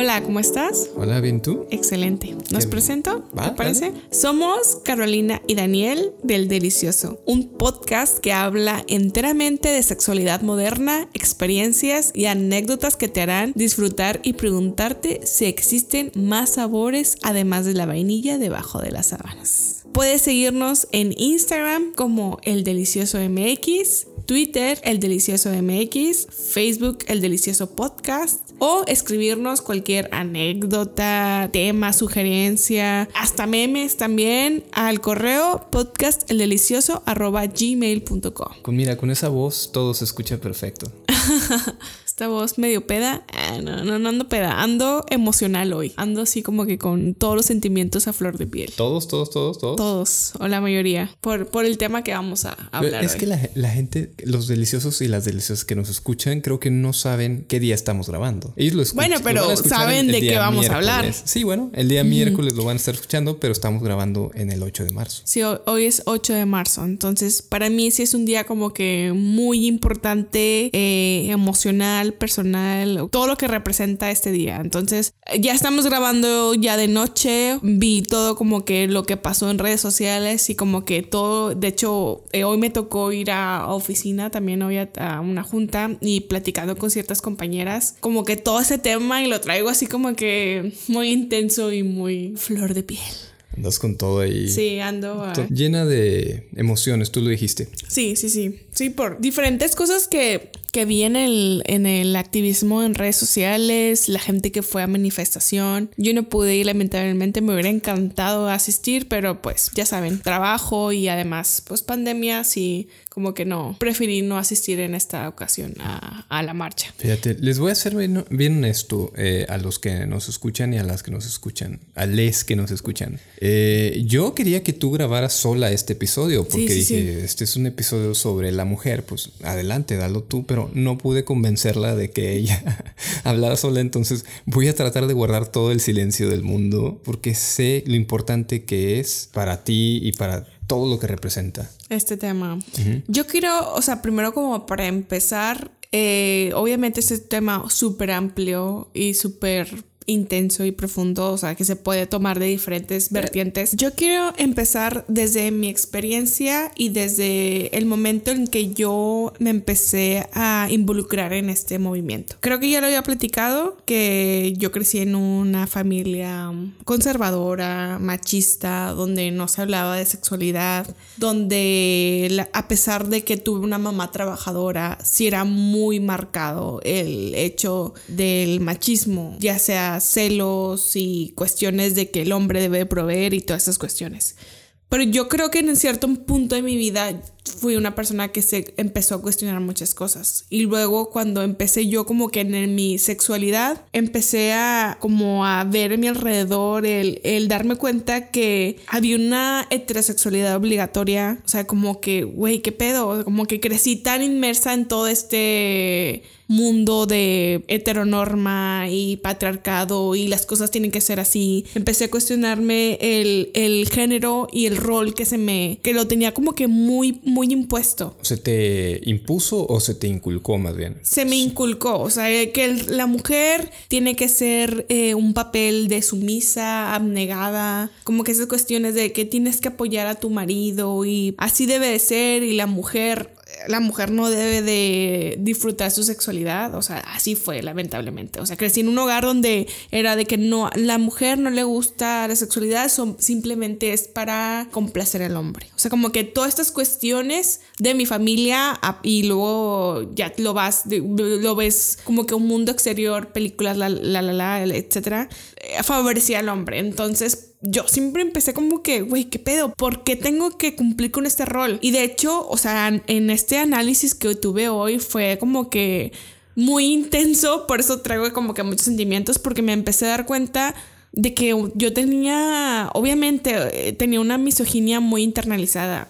Hola, ¿cómo estás? Hola, ¿bien tú? Excelente. ¿Nos Qué- presento? Va, ¿Te parece? Somos Carolina y Daniel del Delicioso, un podcast que habla enteramente de sexualidad moderna, experiencias y anécdotas que te harán disfrutar y preguntarte si existen más sabores además de la vainilla debajo de las sábanas. Puedes seguirnos en Instagram como El Delicioso MX, Twitter, El Delicioso MX, Facebook, El Delicioso Podcast, o escribirnos cualquier anécdota, tema, sugerencia, hasta memes también al correo podcasteldelicioso.gmail.com. Con, mira, con esa voz todo se escucha perfecto. Esta voz medio peda, ah, no, no, no ando peda, ando emocional hoy, ando así como que con todos los sentimientos a flor de piel. ¿Todos, todos, todos, todos? Todos, o la mayoría, por, por el tema que vamos a hablar es hoy. que la, la gente, los deliciosos y las deliciosas que nos escuchan, creo que no saben qué día estamos grabando. Ellos lo escuchan. Bueno, pero saben de qué vamos a hablar. Sí, bueno, el día miércoles lo van a estar escuchando, pero estamos grabando en el 8 de marzo. Sí, ho- hoy es 8 de marzo, entonces para mí sí es un día como que muy importante, eh, emocional, personal, todo lo que representa este día. Entonces ya estamos grabando ya de noche, vi todo como que lo que pasó en redes sociales y como que todo, de hecho eh, hoy me tocó ir a oficina, también hoy a, a una junta y platicando con ciertas compañeras, como que todo ese tema y lo traigo así como que muy intenso y muy flor de piel. Andas con todo ahí. Sí, ando a... Llena de emociones, tú lo dijiste. Sí, sí, sí. Sí, por diferentes cosas que, que vi en el, en el activismo en redes sociales, la gente que fue a manifestación. Yo no pude ir, lamentablemente, me hubiera encantado asistir, pero pues ya saben, trabajo y además, pues pandemia, sí, como que no, preferí no asistir en esta ocasión a, a la marcha. Fíjate, les voy a ser bien, bien honesto eh, a los que nos escuchan y a las que nos escuchan, a les que nos escuchan. Eh, yo quería que tú grabaras sola este episodio porque Sí, sí, dije, este es un episodio sobre la mujer, pues adelante, dalo tú, pero no pude convencerla de que ella hablara sola, entonces voy a tratar de guardar todo el silencio del mundo porque sé lo importante que es para ti y para todo lo que representa. este tema. Yo quiero, o sea, primero como para empezar, eh, obviamente este tema súper amplio y súper intenso y profundo, o sea, que se puede tomar de diferentes vertientes. Yo quiero empezar desde mi experiencia y desde el momento en que yo me empecé a involucrar en este movimiento. Creo que ya lo había platicado, que yo crecí en una familia conservadora, machista, donde no se hablaba de sexualidad, donde a pesar de que tuve una mamá trabajadora, sí era muy marcado el hecho del machismo, ya sea celos y cuestiones de que el hombre debe proveer y todas esas cuestiones. Pero yo creo que en cierto punto de mi vida fui una persona que se empezó a cuestionar muchas cosas. Y luego cuando empecé yo como que en mi sexualidad, empecé a como a ver a mi alrededor el, el darme cuenta que había una heterosexualidad obligatoria. O sea, como que, güey, ¿qué pedo? Como que crecí tan inmersa en todo este mundo de heteronorma y patriarcado y las cosas tienen que ser así. Empecé a cuestionarme el, el género y el rol que se me, que lo tenía como que muy, muy impuesto. ¿Se te impuso o se te inculcó más bien? Se me inculcó, o sea, eh, que el- la mujer tiene que ser eh, un papel de sumisa, abnegada, como que esas cuestiones de que tienes que apoyar a tu marido y así debe de ser y la mujer la mujer no debe de disfrutar su sexualidad, o sea, así fue lamentablemente. O sea, crecí en un hogar donde era de que no la mujer no le gusta la sexualidad, son, simplemente es para complacer al hombre. O sea, como que todas estas cuestiones de mi familia y luego ya lo vas lo ves como que un mundo exterior, películas la la la, la etcétera, favorecía al hombre. Entonces, yo siempre empecé como que, güey, ¿qué pedo? ¿Por qué tengo que cumplir con este rol? Y de hecho, o sea, en este análisis que tuve hoy fue como que muy intenso, por eso traigo como que muchos sentimientos, porque me empecé a dar cuenta de que yo tenía, obviamente, eh, tenía una misoginia muy internalizada.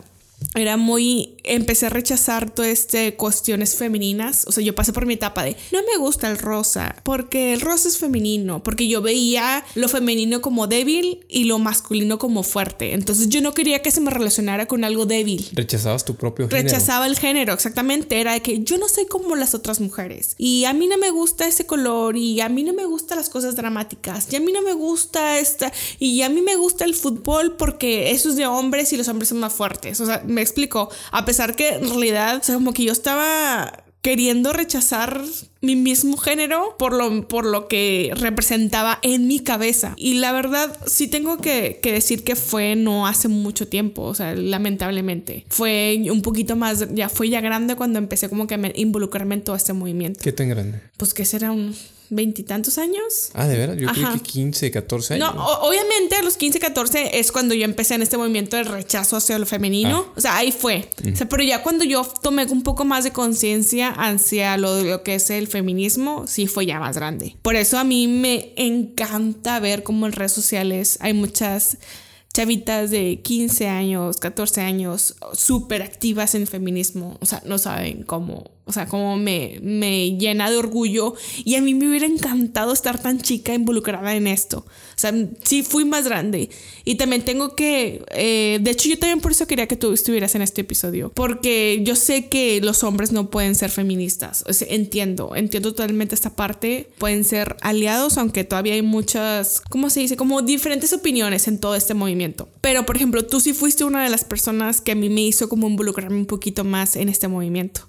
Era muy, empecé a rechazar todas este cuestiones femeninas, o sea, yo pasé por mi etapa de, no me gusta el rosa, porque el rosa es femenino, porque yo veía lo femenino como débil y lo masculino como fuerte, entonces yo no quería que se me relacionara con algo débil. Rechazabas tu propio género. Rechazaba el género, exactamente, era de que yo no soy como las otras mujeres. Y a mí no me gusta ese color y a mí no me gustan las cosas dramáticas y a mí no me gusta esta y a mí me gusta el fútbol porque eso es de hombres y los hombres son más fuertes, o sea, me explico. A pesar que en realidad, o sea, como que yo estaba queriendo rechazar mi mismo género por lo, por lo que representaba en mi cabeza. Y la verdad, sí tengo que, que, decir que fue no hace mucho tiempo, o sea, lamentablemente. Fue un poquito más, ya fue ya grande cuando empecé como que a involucrarme en todo este movimiento. ¿Qué tan grande? Pues que será un veintitantos años. Ah, de verdad, yo creo que 15, 14 años. No, obviamente a los 15, 14 es cuando yo empecé en este movimiento de rechazo hacia lo femenino. Ah. O sea, ahí fue. O sea, pero ya cuando yo tomé un poco más de conciencia hacia lo, lo que es el feminismo, sí fue ya más grande. Por eso a mí me encanta ver cómo en redes sociales hay muchas chavitas de 15 años, 14 años, súper activas en feminismo. O sea, no saben cómo o sea, como me, me llena de orgullo y a mí me hubiera encantado estar tan chica involucrada en esto. O sea, sí fui más grande. Y también tengo que, eh, de hecho yo también por eso quería que tú estuvieras en este episodio, porque yo sé que los hombres no pueden ser feministas. O sea, entiendo, entiendo totalmente esta parte. Pueden ser aliados, aunque todavía hay muchas, ¿cómo se dice? Como diferentes opiniones en todo este movimiento. Pero, por ejemplo, tú sí fuiste una de las personas que a mí me hizo como involucrarme un poquito más en este movimiento.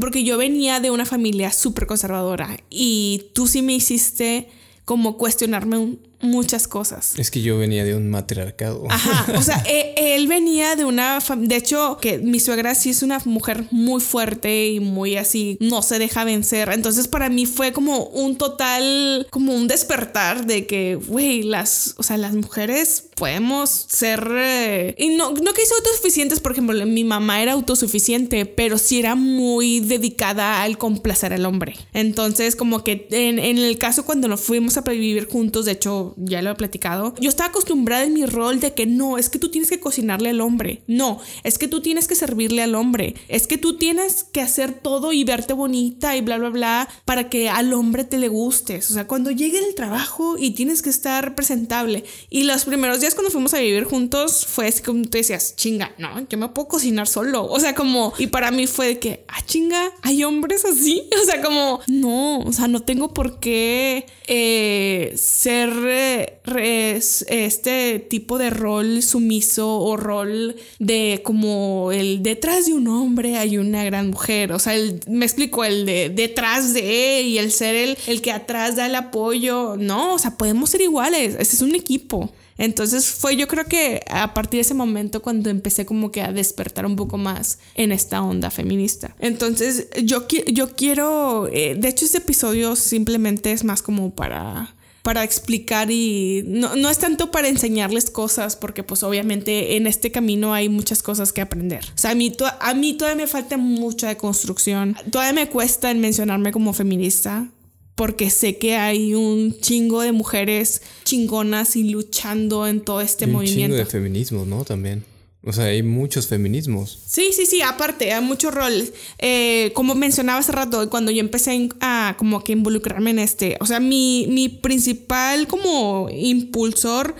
Porque yo venía de una familia súper conservadora y tú sí me hiciste como cuestionarme un, muchas cosas. Es que yo venía de un matriarcado. Ajá, o sea, e, él, venía de una, de hecho, que mi suegra sí es una mujer muy fuerte y muy así, no se deja vencer. Entonces para mí fue como un total, como un despertar de que, güey, las, o sea, las mujeres podemos ser, eh, y no, no que hice autosuficientes, por ejemplo, mi mamá era autosuficiente, pero sí era muy dedicada al complacer al hombre. Entonces como que en, en el caso cuando nos fuimos a vivir juntos, de hecho, ya lo he platicado, yo estaba acostumbrada en mi rol de que no, es que tú tienes que cocinarle al hombre, no, es que tú tienes que servirle al hombre, es que tú tienes que hacer todo y verte bonita y bla, bla, bla, para que al hombre te le gustes. O sea, cuando llegue el trabajo y tienes que estar presentable. Y los primeros días cuando fuimos a vivir juntos fue así como tú decías, chinga, no, yo me puedo cocinar solo. O sea, como, y para mí fue de que, ah, chinga, hay hombres así. O sea, como, no, o sea, no tengo por qué eh, ser este tipo de rol sumiso o rol de como el detrás de un hombre hay una gran mujer. O sea, el, me explico, el de detrás de y el ser el, el que atrás da el apoyo. No, o sea, podemos ser iguales. Este es un equipo. Entonces fue yo creo que a partir de ese momento cuando empecé como que a despertar un poco más en esta onda feminista. Entonces yo, yo quiero, eh, de hecho este episodio simplemente es más como para para explicar y no, no, es tanto para enseñarles cosas, porque pues obviamente en este camino hay muchas cosas que aprender. O sea, a mí, a mí todavía me falta mucha de construcción. Todavía me cuesta en mencionarme como feminista, porque sé que hay un chingo de mujeres chingonas y luchando en todo este movimiento. Un chingo de feminismo, ¿no? También. O sea, hay muchos feminismos. Sí, sí, sí, aparte, hay muchos roles. Eh, como mencionaba hace rato, cuando yo empecé a como que involucrarme en este, o sea, mi, mi principal como impulsor,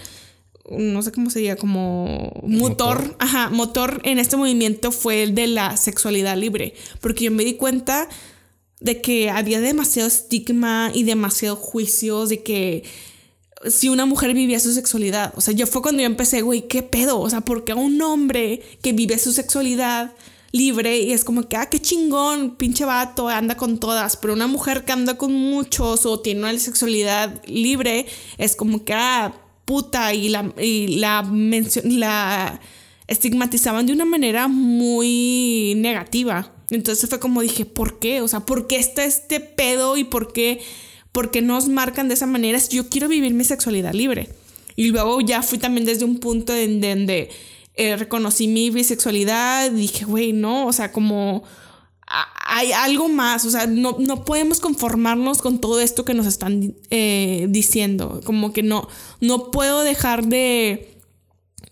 no sé cómo sería, como motor, motor, ajá, motor en este movimiento fue el de la sexualidad libre, porque yo me di cuenta de que había demasiado estigma y demasiado juicios de que si una mujer vivía su sexualidad. O sea, yo fue cuando yo empecé, güey, ¿qué pedo? O sea, porque a un hombre que vive su sexualidad libre y es como que, ah, qué chingón, pinche vato, anda con todas, pero una mujer que anda con muchos o tiene una sexualidad libre es como que, ah, puta, y la, y la, la estigmatizaban de una manera muy negativa. Entonces fue como dije, ¿por qué? O sea, ¿por qué está este pedo y por qué? Porque nos marcan de esa manera, yo quiero vivir mi sexualidad libre. Y luego ya fui también desde un punto en donde eh, reconocí mi bisexualidad, dije, güey, no, o sea, como hay algo más, o sea, no, no, podemos conformarnos con todo esto que nos están eh, diciendo, como que no, no puedo dejar de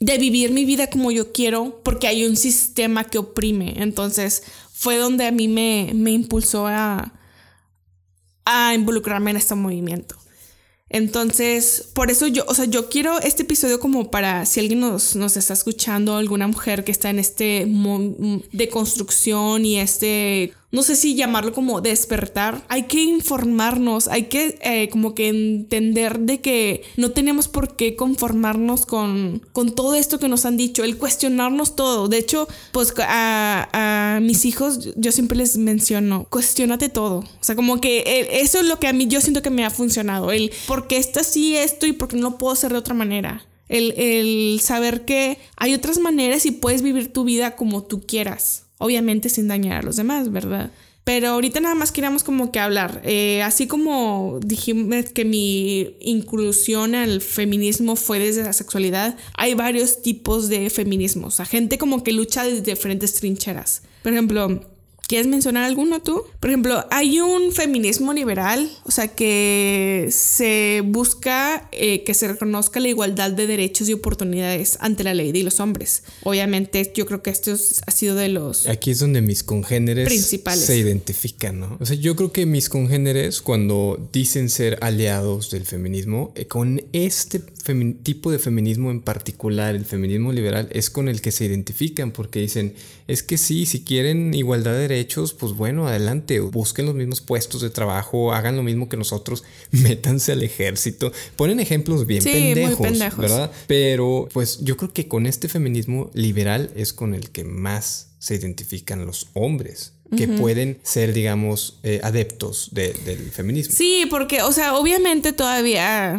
de vivir mi vida como yo quiero porque hay un sistema que oprime. Entonces fue donde a mí me, me impulsó a, a involucrarme en este movimiento. Entonces, por eso yo, o sea, yo quiero este episodio como para si alguien nos, nos está escuchando, alguna mujer que está en este de construcción y este no sé si llamarlo como despertar, hay que informarnos, hay que eh, como que entender de que no tenemos por qué conformarnos con, con todo esto que nos han dicho, el cuestionarnos todo. De hecho, pues a, a mis hijos yo siempre les menciono, cuestionate todo. O sea, como que eso es lo que a mí yo siento que me ha funcionado, el por qué está así esto y por qué no lo puedo hacer de otra manera. El, el saber que hay otras maneras y puedes vivir tu vida como tú quieras obviamente sin dañar a los demás, ¿verdad? Pero ahorita nada más queríamos como que hablar. Eh, así como dijimos que mi inclusión al feminismo fue desde la sexualidad, hay varios tipos de feminismo. O sea, gente como que lucha desde diferentes trincheras. Por ejemplo, ¿Quieres mencionar alguno tú? Por ejemplo, hay un feminismo liberal, o sea, que se busca eh, que se reconozca la igualdad de derechos y oportunidades ante la ley de los hombres. Obviamente, yo creo que esto ha sido de los... Aquí es donde mis congéneres principales. se identifican, ¿no? O sea, yo creo que mis congéneres, cuando dicen ser aliados del feminismo, eh, con este tipo de feminismo en particular, el feminismo liberal, es con el que se identifican, porque dicen, es que sí, si quieren igualdad de derechos, pues bueno, adelante, busquen los mismos puestos de trabajo, hagan lo mismo que nosotros, métanse al ejército. Ponen ejemplos bien pendejos, pendejos, ¿verdad? Pero pues yo creo que con este feminismo liberal es con el que más se identifican los hombres que pueden ser, digamos, eh, adeptos del feminismo. Sí, porque, o sea, obviamente todavía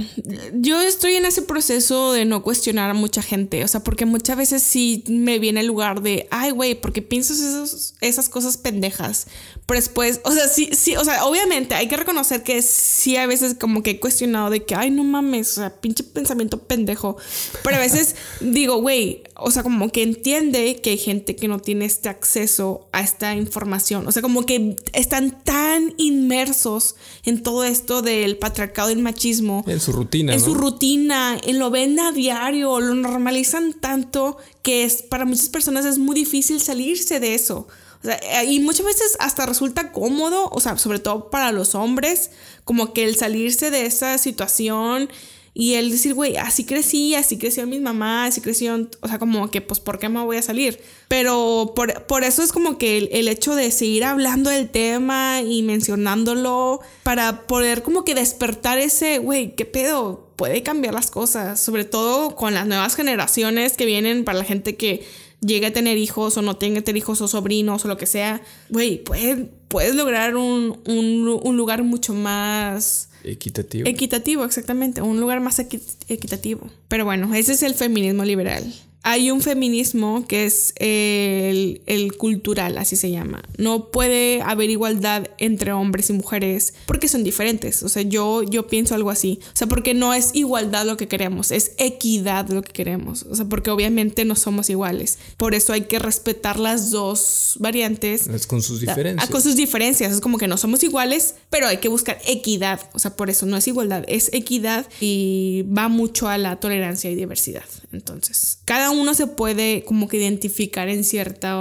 yo estoy en ese proceso de no cuestionar a mucha gente, o sea, porque muchas veces sí me viene el lugar de, ay, güey, porque piensas esos, esas cosas pendejas, pero después, o sea, sí, sí, o sea, obviamente hay que reconocer que sí a veces como que he cuestionado de que, ay, no mames, o sea, pinche pensamiento pendejo, pero a veces digo, güey, o sea, como que entiende que hay gente que no tiene este acceso a esta información. O sea, como que están tan inmersos en todo esto del patriarcado y el machismo. En su rutina. En su rutina, en lo ven a diario, lo normalizan tanto que es, para muchas personas es muy difícil salirse de eso. O sea, y muchas veces hasta resulta cómodo, o sea, sobre todo para los hombres, como que el salirse de esa situación y el decir, güey, así crecí, así creció mi mamá, así creció, o sea, como que, pues, ¿por qué me voy a salir? Pero por, eso es como que el, hecho de seguir hablando del tema y mencionándolo para poder como que despertar ese, güey, ¿qué pedo? Puede cambiar las cosas, sobre todo con las nuevas generaciones que vienen para la gente que llegue a tener hijos o no tenga tener hijos o sobrinos o lo que sea, güey, puedes, puedes lograr un, un lugar mucho más Equitativo. Equitativo, exactamente. Un lugar más equitativo. Pero bueno, ese es el feminismo liberal hay un feminismo que es el, cultural, así se llama. No puede haber igualdad entre hombres y mujeres porque son diferentes. O sea, yo, yo pienso algo así. O sea, porque no es igualdad lo que queremos, es equidad lo que queremos. O sea, porque obviamente no somos iguales. Por eso hay que respetar las dos variantes. con sus diferencias. Con sus diferencias. Es como que no somos iguales, pero hay que buscar equidad. O sea, por eso no es igualdad, es equidad y va mucho a la tolerancia y diversidad. Entonces, cada uno se puede como que identificar en cierta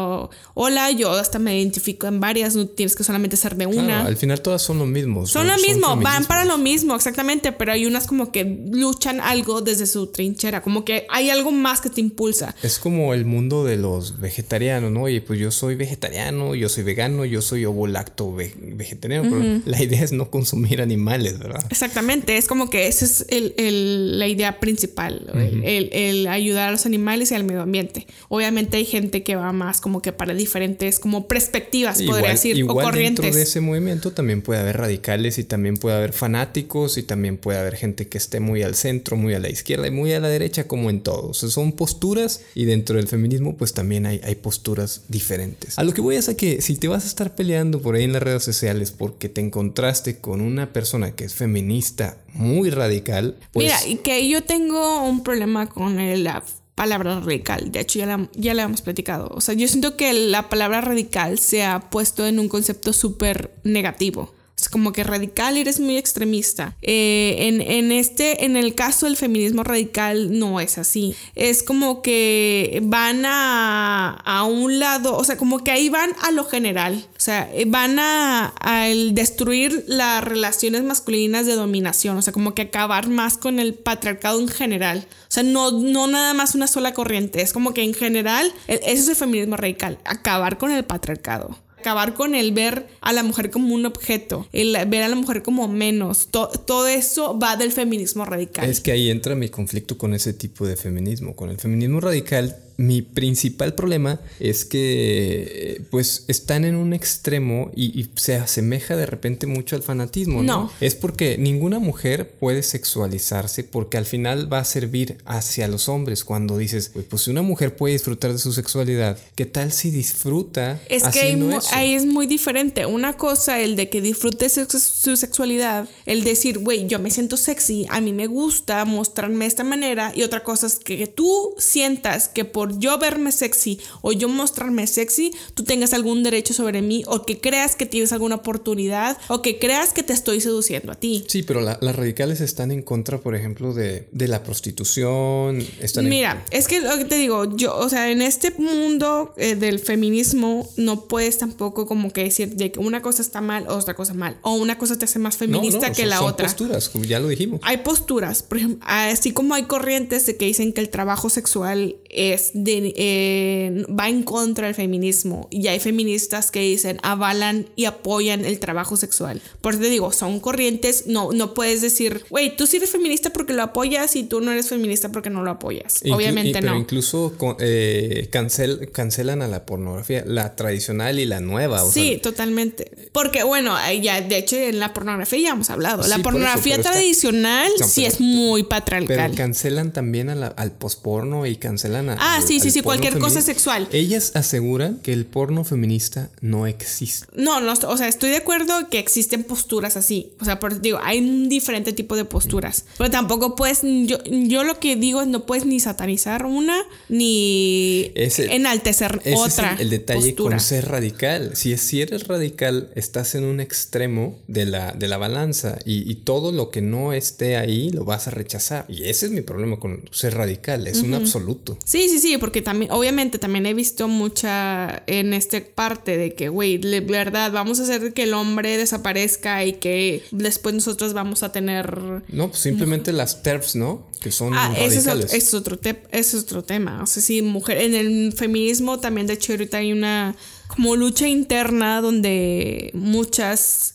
ola, yo hasta me identifico en varias, no tienes que solamente ser de una. al final todas son lo mismo. Son lo mismo, van para lo mismo, exactamente, pero hay unas como que luchan algo desde su trinchera, como que hay algo más que te impulsa. Es como el mundo de los vegetarianos, ¿no? Oye, pues yo soy vegetariano, yo soy vegano, yo soy ovolacto vegetariano, pero la idea es no consumir animales, ¿verdad? Exactamente, es como que esa es el, la idea principal, el, el ayudar a los animales al medio ambiente. Obviamente hay gente que va más como que para diferentes como perspectivas, podría decir, o corrientes. Dentro de ese movimiento también puede haber radicales y también puede haber fanáticos y también puede haber gente que esté muy al centro, muy a la izquierda y muy a la derecha como en todo. O sea, son posturas y dentro del feminismo pues también hay, hay posturas diferentes. A lo que voy es a que si te vas a estar peleando por ahí en las redes sociales porque te encontraste con una persona que es feminista muy radical, pues... Mira, y que yo tengo un problema con el palabra radical. De hecho, ya la, ya hemos platicado. O sea, yo siento que la palabra radical se ha puesto en un concepto súper negativo. Es como que radical eres muy extremista. Eh, en, en, este, en el caso del feminismo radical, no es así. Es como que van a, a un lado, o sea, como que ahí van a lo general. O sea, van a, a destruir las relaciones masculinas de dominación. O sea, como que acabar más con el patriarcado en general. O sea, no, no nada más una sola corriente. Es como que en general, eso es el feminismo radical. Acabar con el patriarcado acabar con el ver a la mujer como un objeto, el ver a la mujer como menos. todo eso va del feminismo radical. Es que ahí entra mi conflicto con ese tipo de feminismo. Con el feminismo radical mi principal problema es que pues están en un extremo y, se asemeja de repente mucho al fanatismo, ¿no? Es porque ninguna mujer puede sexualizarse porque al final va a servir hacia los hombres cuando dices, pues si una mujer puede disfrutar de su sexualidad, ¿qué tal si disfruta? Es que ahí, es muy diferente. Una cosa, el de que disfrute su, sexualidad, el decir, güey, yo me siento sexy, a mí me gusta mostrarme de esta manera y otra cosa es que tú sientas que por yo verme sexy o yo mostrarme sexy, tú tengas algún derecho sobre mí o que creas que tienes alguna oportunidad o que creas que te estoy seduciendo a ti. Sí, pero las radicales están en contra, por ejemplo, de, la prostitución. Mira, es que lo que te digo, yo, o sea, en este mundo eh, del feminismo no puedes tampoco como que decir de que una cosa está mal o otra cosa mal. O una cosa te hace más feminista que la otra. Hay posturas, como ya lo dijimos. Hay posturas, por ejemplo, así como hay corrientes de que dicen que el trabajo sexual es eh, va en contra del feminismo y hay feministas que dicen avalan y apoyan el trabajo sexual. Por eso te digo, son corrientes, no, no puedes decir, güey, tú sí eres feminista porque lo apoyas y tú no eres feminista porque no lo apoyas. Obviamente no. Pero incluso eh, cancel, cancelan a la pornografía, la tradicional y la nueva. sí, totalmente. Porque bueno, ya de hecho en la pornografía ya hemos hablado. la pornografía tradicional sí es muy patriarcal. Pero cancelan también al posporno y cancelan a... Ah, sí, sí, sí, cualquier cosa sexual. Ellas aseguran que el porno feminista no existe. No, no, o sea, estoy de acuerdo que existen posturas así. O sea, por, digo, hay un diferente tipo de posturas. Pero tampoco puedes, yo, yo lo que digo es no puedes ni satanizar una ni enaltecer otra. Es el, detalle con ser radical. Si, si eres radical, estás en un extremo de la, de la balanza y, todo lo que no esté ahí lo vas a rechazar. Y ese es mi problema con ser radical, es un absoluto. Sí, sí, sí, porque también, obviamente, también he visto mucha en esta parte de que, güey, de verdad, vamos a hacer que el hombre desaparezca y que después nosotros vamos a tener. No, pues simplemente las TERFs, ¿no? Que son ah, Ese es, otro, es otro, es otro tema. O sea, sí, mujer. En el feminismo también, de hecho, ahorita hay una como lucha interna donde muchas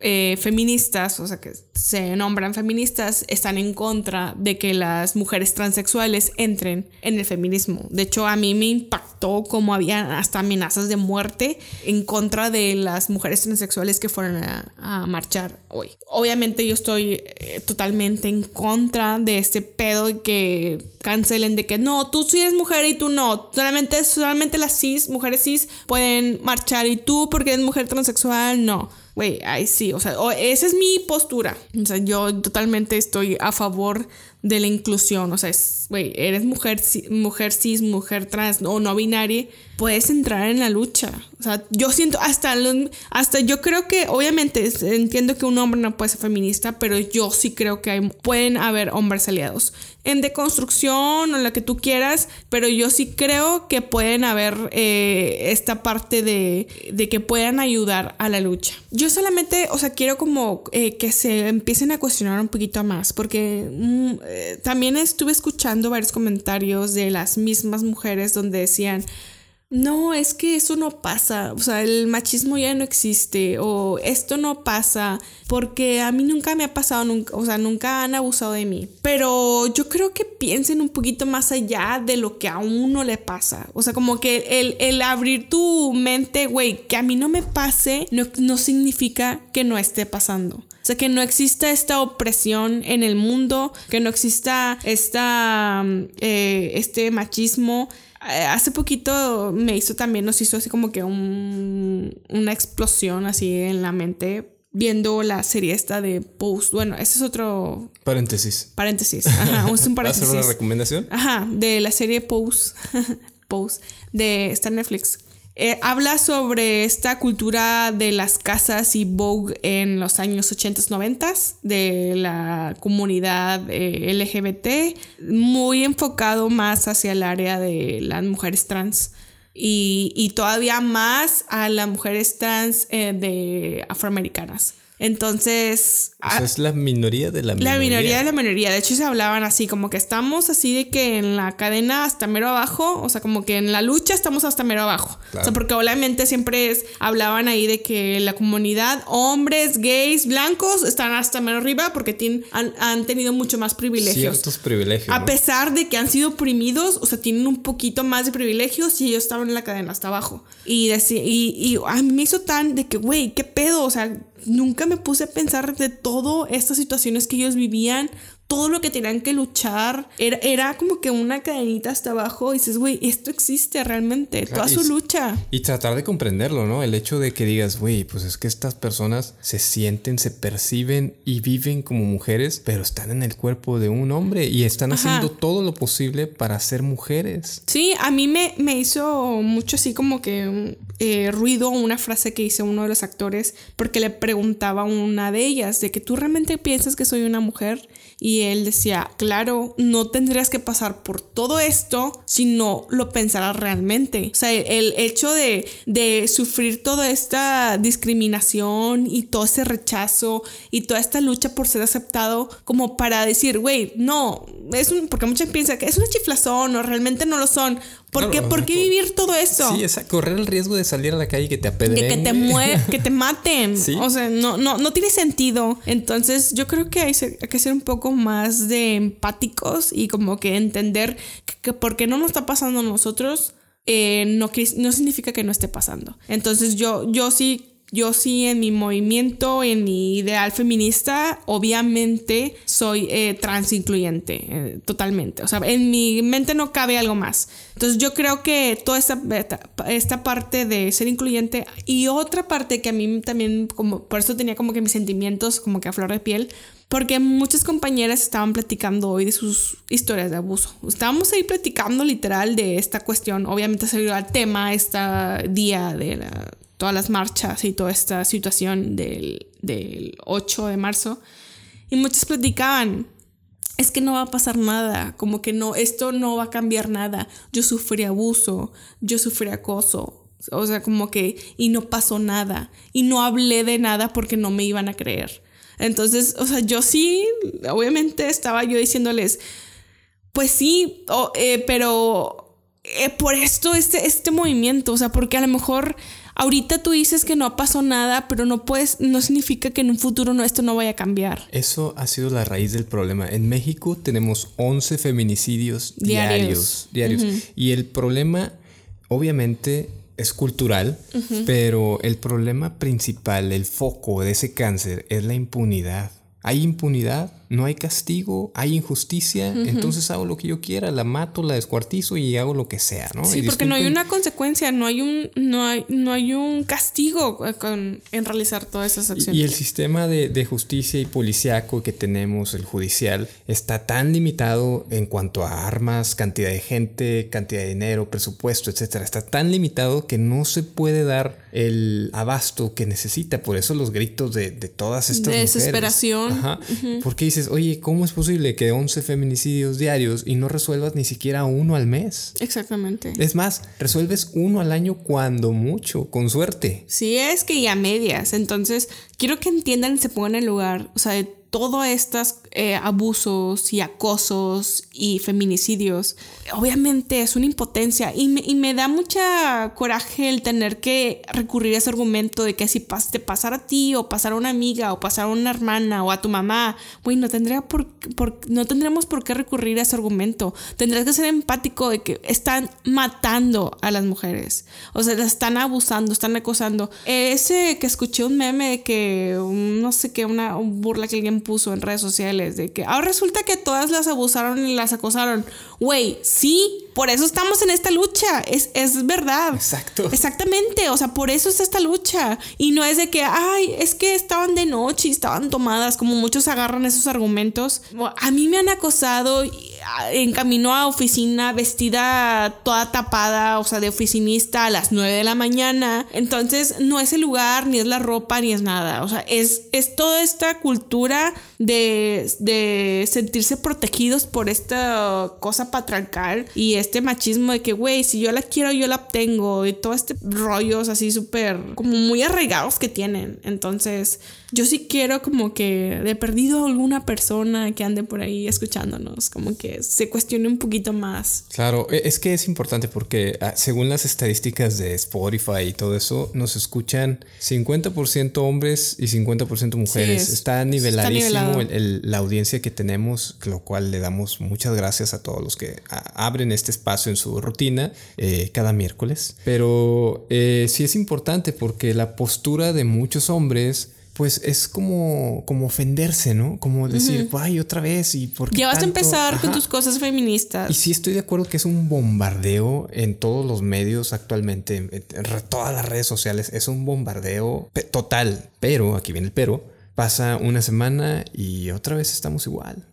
eh, feministas, o sea, que se nombran feministas, están en contra de que las mujeres transexuales entren en el feminismo. De hecho, a mí me impactó como había hasta amenazas de muerte en contra de las mujeres transexuales que fueron a, marchar hoy. Obviamente yo estoy eh, totalmente en contra de este pedo que cancelen de que no, tú sí eres mujer y tú no. Solamente, solamente las cis, mujeres cis pueden marchar y tú porque eres mujer transexual, no güey, ay sí, o sea, esa es mi postura. O sea, yo totalmente estoy a favor de la inclusión. O sea, güey, eres mujer, mujer cis, mujer trans o no binaria, puedes entrar en la lucha. O sea, yo siento, hasta, hasta yo creo que, obviamente, entiendo que un hombre no puede ser feminista, pero yo sí creo que hay, pueden haber hombres aliados en deconstrucción o lo que tú quieras, pero yo sí creo que pueden haber eh, esta parte de, de, que puedan ayudar a la lucha. Yo solamente, o sea, quiero como eh, que se empiecen a cuestionar un poquito más, porque mm, eh, también estuve escuchando varios comentarios de las mismas mujeres donde decían, no, es que eso no pasa, o sea, el machismo ya no existe, o esto no pasa, porque a mí nunca me ha pasado, nunca, o sea, nunca han abusado de mí. Pero yo creo que piensen un poquito más allá de lo que a uno le pasa. O sea, como que el, el abrir tu mente, güey, que a mí no me pase, no, no significa que no esté pasando. O sea, que no exista esta opresión en el mundo, que no exista esta, eh, este machismo hace poquito me hizo también, nos hizo así como que un, una explosión así en la mente viendo la serie esta de Post. Bueno, ese es otro... Paréntesis. Paréntesis. Ajá, es un paréntesis. ¿Vas a hacer una recomendación? Ajá, de la serie Pose. Pose. De... Está Netflix. Eh, habla sobre esta cultura de las casas y Vogue en los años 80 90 de la comunidad eh, LGBT, muy enfocado más hacia el área de las mujeres trans y, y todavía más a las mujeres trans eh, de afroamericanas. Entonces... es la minoría de la minoría. La minoría de la minoría. De hecho, se hablaban así, como que estamos así de que en la cadena hasta mero abajo, o sea, como que en la lucha estamos hasta mero abajo. O sea, porque obviamente siempre es, hablaban ahí de que la comunidad, hombres, gays, blancos, están hasta mero arriba porque tienen, han, tenido mucho más privilegios. Ciertos privilegios. A pesar de que han sido oprimidos, o sea, tienen un poquito más de privilegios y ellos estaban en la cadena hasta abajo. Y, y, y a mí me hizo tan de que, güey, ¿qué pedo? O sea, nunca me puse a pensar de todas estas situaciones que ellos vivían, todo lo que tenían que luchar. Era, era como que una cadenita hasta abajo y dices, güey, esto existe realmente, toda su lucha. Y tratar de comprenderlo, ¿no? El hecho de que digas, güey, pues es que estas personas se sienten, se perciben y viven como mujeres, pero están en el cuerpo de un hombre y están haciendo todo lo posible para ser mujeres. Sí, a mí me, me hizo mucho así como que eh, ruido una frase que hizo uno de los actores porque le preguntaba a una de ellas de que tú realmente piensas que soy una mujer y él decía, claro, no tendrías que pasar por todo esto si no lo pensaras realmente. O sea, el hecho de, de sufrir toda esta discriminación y todo ese rechazo y toda esta lucha por ser aceptado como para decir, güey, no, es un, porque muchas piensan que es una chiflazón o realmente no lo son. ¿Por, qué, ¿Por qué vivir todo eso? Sí, correr el riesgo de salir a la calle y que te apedreen. Que, te que te maten. O sea, no, no, no tiene sentido. Entonces, yo creo que hay, que ser un poco más de empáticos y como que entender que, porque no nos está pasando a nosotros, eh, no, no significa que no esté pasando. Entonces, yo, yo sí yo sí en mi movimiento, en mi ideal feminista, obviamente soy eh, trans incluyente, eh, totalmente. O sea, en mi mente no cabe algo más. Entonces yo creo que toda esta, esta parte de ser incluyente y otra parte que a mí también, como por eso tenía como que mis sentimientos como que a flor de piel, porque muchas compañeras estaban platicando hoy de sus historias de abuso. Estábamos ahí platicando literal de esta cuestión. Obviamente salió al tema este día de la todas las marchas y toda esta situación del, del 8 de marzo. Y muchos platicaban, es que no va a pasar nada, como que no, esto no va a cambiar nada. Yo sufrí abuso, yo sufrí acoso, o sea, como que, y no pasó nada, y no hablé de nada porque no me iban a creer. Entonces, o sea, yo sí, obviamente estaba yo diciéndoles, pues sí, eh, pero eh, por esto, este, este movimiento, o sea, porque a lo mejor ahorita tú dices que no pasó nada, pero no puedes, no significa que en un futuro no, esto no vaya a cambiar. Eso ha sido la raíz del problema. En México tenemos 11 feminicidios diarios. Diarios. Y el problema, obviamente, es cultural, pero el problema principal, el foco de ese cáncer es la impunidad. Hay impunidad no hay castigo, hay injusticia, entonces hago lo que yo quiera, la mato, la descuartizo y hago lo que sea, ¿no? Sí, porque no hay una consecuencia, no hay un, no hay, no hay un castigo con, en realizar todas esas acciones. Y el sistema de, de, justicia y policiaco que tenemos, el judicial, está tan limitado en cuanto a armas, cantidad de gente, cantidad de dinero, presupuesto, etcétera. Está tan limitado que no se puede dar el abasto que necesita. Por eso los gritos de, de todas estas de desesperación. Ajá. Porque dice oye, ¿cómo es posible que 11 feminicidios diarios y no resuelvas ni siquiera uno al mes? Exactamente. Es más, resuelves uno al año cuando mucho, con suerte. Sí, es que ya medias. Entonces, quiero que entiendan y se pongan en el lugar, o sea, de todos estos eh, abusos y acosos y feminicidios, obviamente es una impotencia y me, y me, da mucha coraje el tener que recurrir a ese argumento de que si te pasara a ti o pasara a una amiga o pasara a una hermana o a tu mamá, güey, no, tendría por, por, no tendremos por qué recurrir a ese argumento. Tendrás que ser empático de que están matando a las mujeres, o sea, las están abusando, están acosando. Ese que escuché un meme de que, no sé qué, una burla que puso en redes sociales de que ahora resulta que todas las abusaron y las acosaron. Güey, sí, por eso estamos en esta lucha. Es, es verdad. Exacto. Exactamente. O sea, por eso es esta lucha. Y no es de que, ay, es que estaban de noche y estaban tomadas, como muchos agarran esos argumentos. A mí me han acosado en camino a oficina vestida toda tapada, o sea, de oficinista a las 9 de la mañana. Entonces, no es el lugar, ni es la ropa, ni es nada. O sea, es, es toda esta cultura de, de sentirse protegidos por esta cosa patriarcal y este machismo de que, güey, si yo la quiero, yo la obtengo. Y todo este rollos así súper, como muy arraigados que tienen. Entonces, yo sí quiero como que de perdido alguna persona que ande por ahí escuchándonos, como que se cuestione un poquito más. Claro, e, es que es importante porque ah, según las estadísticas de Spotify y todo eso, nos escuchan 50% hombres y 50% mujeres. está niveladísimo la audiencia que tenemos, lo cual le damos muchas gracias a todos los que abren este espacio en su rutina eh, cada miércoles. Pero eh, sí es importante porque la postura de muchos hombres pues es como, como ofenderse, ¿no? Como decir, ay, otra vez y por Ya vas a empezar con tus cosas feministas. Y sí estoy de acuerdo que es un bombardeo en todos los medios actualmente, en, todas las redes sociales, es un bombardeo total. Pero, aquí viene el pero, pasa una semana y otra vez estamos igual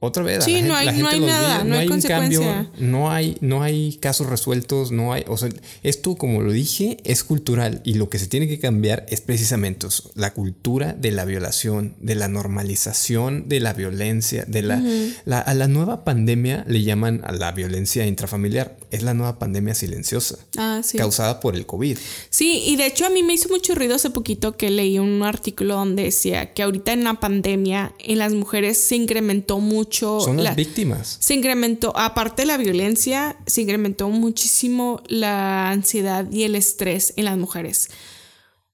otra vez. Sí, no hay, no hay nada, no, hay, un cambio, no hay, no hay casos resueltos, no hay, o sea, esto como lo dije es cultural y lo que se tiene que cambiar es precisamente la cultura de la violación, de la normalización de la violencia, de la, a la nueva pandemia le llaman a la violencia intrafamiliar, es la nueva pandemia silenciosa ah, causada por el COVID. Sí, y de hecho a mí me hizo mucho ruido hace poquito que leí un artículo donde decía que ahorita en la pandemia en las mujeres se incrementó mucho son las víctimas. Se incrementó, aparte de la violencia, se incrementó muchísimo la ansiedad y el estrés en las mujeres.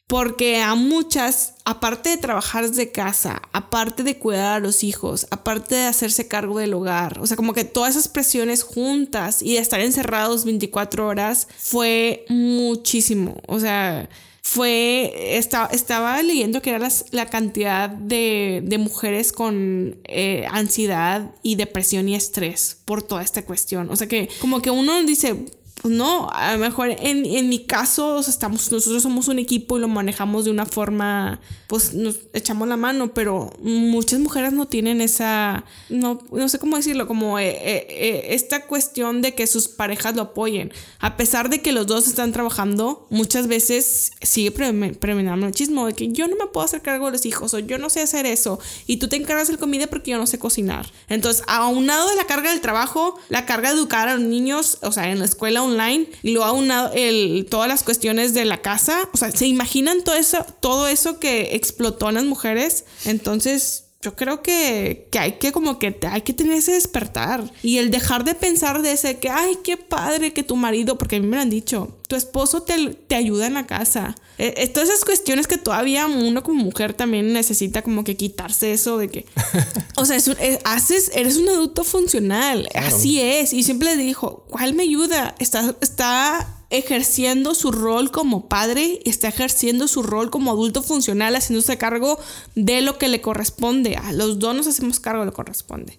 Porque a muchas, aparte de trabajar desde casa, aparte de cuidar a los hijos, aparte de hacerse cargo del hogar, o sea, como que todas esas presiones juntas y de estar encerrados 24 horas fue muchísimo. O sea, fue, estaba leyendo que era la cantidad de, mujeres con eh, ansiedad y depresión y estrés por toda esta cuestión. O sea que como que uno dice, pues no, a lo mejor en, en mi caso estamos, nosotros somos un equipo y lo manejamos de una forma, pues nos echamos la mano, pero muchas mujeres no tienen esa, no, no sé cómo decirlo, como eh, eh, eh, esta cuestión de que sus parejas lo apoyen. A pesar de que los dos están trabajando, muchas veces sigue predominando el machismo de que yo no me puedo hacer cargo de los hijos o yo no sé hacer eso y tú te encargas de comida porque yo no sé cocinar. Entonces, aunado de la carga del trabajo, la carga de educar a los niños, o sea, en la escuela online y lo ha unado el, todas las cuestiones de la casa. O sea, ¿se imaginan todo eso, todo eso que explotó en las mujeres? Entonces, yo creo que, que, hay que como que hay que tener ese despertar y el dejar de pensar de ese que, ay, qué padre que tu marido, porque a mí me lo han dicho, tu esposo te, te ayuda en la casa. Eh, todas esas cuestiones que todavía uno como mujer también necesita como que quitarse eso de que, o sea, eh, haces, eres un adulto funcional, así es. Y siempre le dijo, ¿cuál me ayuda? Está, está ejerciendo su rol como padre, está ejerciendo su rol como adulto funcional, haciéndose cargo de lo que le corresponde. A los dos nos hacemos cargo de lo que corresponde.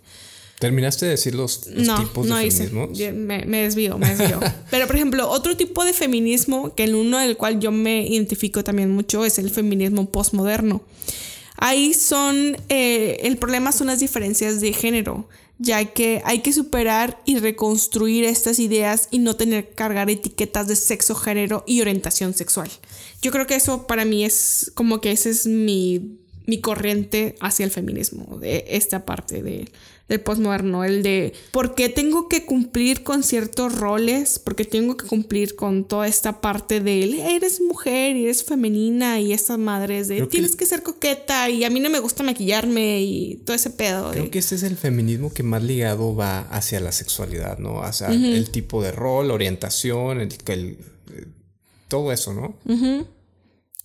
¿Terminaste de decir los, tipos de feminismo? Me, me desvío, me desvío. Pero, por ejemplo, otro tipo de feminismo, que el uno del cual yo me identifico también mucho, es el feminismo postmoderno. Ahí son, eh, el problema son las diferencias de género ya que hay que superar y reconstruir estas ideas y no tener que cargar etiquetas de sexo, género y orientación sexual. Yo creo que eso para mí es como que ese es mi, mi corriente hacia el feminismo, de esta parte de, del postmoderno, el de por qué tengo que cumplir con ciertos roles, porque tengo que cumplir con toda esta parte de eres mujer y eres femenina y estas madres de tienes que... ser coqueta y a mí no me gusta maquillarme y todo ese pedo. Creo que este es el feminismo que más ligado va hacia la sexualidad, ¿no? Hacia el tipo de rol, orientación, el, el, todo eso, ¿no?